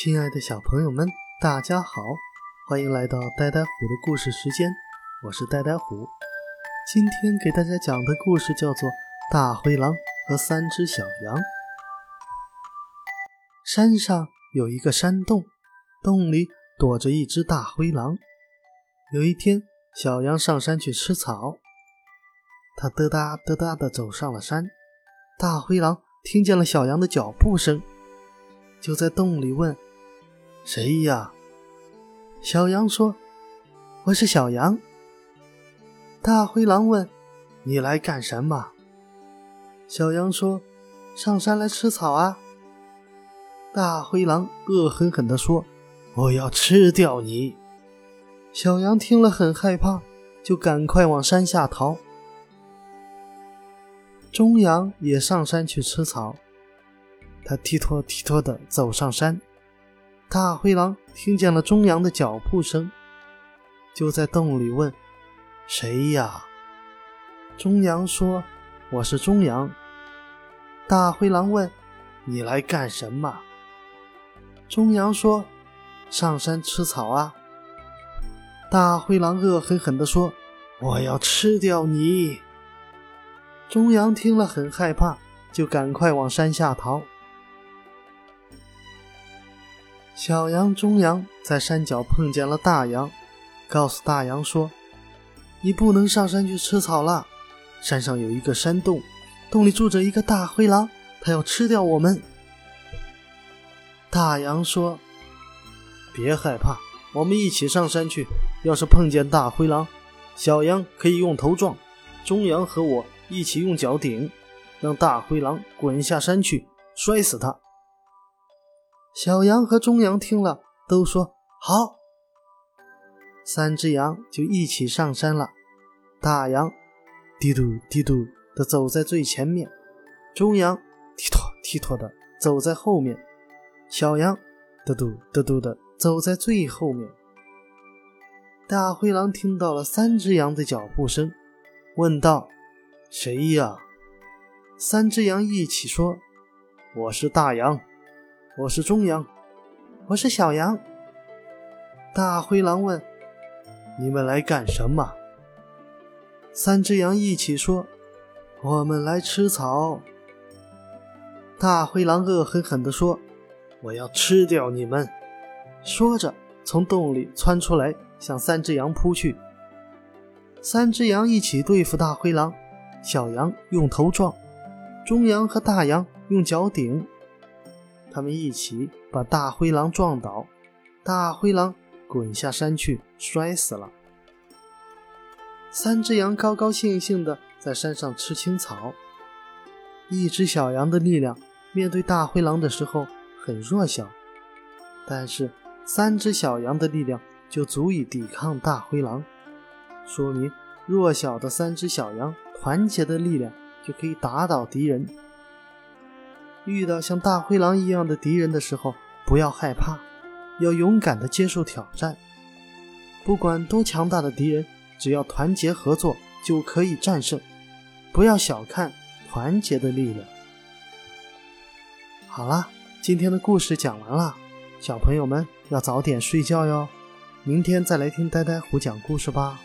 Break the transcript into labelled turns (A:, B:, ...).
A: 亲爱的小朋友们，大家好，欢迎来到呆呆虎的故事时间，我是呆呆虎。今天给大家讲的故事叫做《大灰狼和三只小羊》。山上有一个山洞，洞里躲着一只大灰狼。有一天，小羊上山去吃草，它嘚哒嘚哒地走上了山。大灰狼听见了小羊的脚步声。就在洞里问：“谁呀？”小羊说：“我是小羊。”大灰狼问：“你来干什么？”小羊说：“上山来吃草啊。”大灰狼恶狠狠地说：“我要吃掉你！”小羊听了很害怕，就赶快往山下逃。中羊也上山去吃草。他踢拖踢拖地走上山，大灰狼听见了中羊的脚步声，就在洞里问：“谁呀？”中羊说：“我是中羊。”大灰狼问：“你来干什么？”中羊说：“上山吃草啊。”大灰狼恶狠狠地说：“我要吃掉你！”中羊听了很害怕，就赶快往山下逃。小羊、中羊在山脚碰见了大羊，告诉大羊说：“你不能上山去吃草了，山上有一个山洞，洞里住着一个大灰狼，它要吃掉我们。”大羊说：“别害怕，我们一起上山去。要是碰见大灰狼，小羊可以用头撞，中羊和我一起用脚顶，让大灰狼滚下山去，摔死它。”小羊和中羊听了，都说好。三只羊就一起上山了。大羊滴嘟滴嘟的走在最前面，中羊踢拖踢拖的走在后面，小羊嘟嘟嘟嘟的走在最后面。大灰狼听到了三只羊的脚步声，问道：“谁呀？”三只羊一起说：“我是大羊。”我是中羊，我是小羊。大灰狼问：“你们来干什么？”三只羊一起说：“我们来吃草。”大灰狼恶狠狠地说：“我要吃掉你们！”说着，从洞里窜出来，向三只羊扑去。三只羊一起对付大灰狼，小羊用头撞，中羊和大羊用脚顶。他们一起把大灰狼撞倒，大灰狼滚下山去，摔死了。三只羊高高兴兴地在山上吃青草。一只小羊的力量面对大灰狼的时候很弱小，但是三只小羊的力量就足以抵抗大灰狼，说明弱小的三只小羊团结的力量就可以打倒敌人。遇到像大灰狼一样的敌人的时候，不要害怕，要勇敢地接受挑战。不管多强大的敌人，只要团结合作，就可以战胜。不要小看团结的力量。好了，今天的故事讲完了，小朋友们要早点睡觉哟。明天再来听呆呆虎讲故事吧。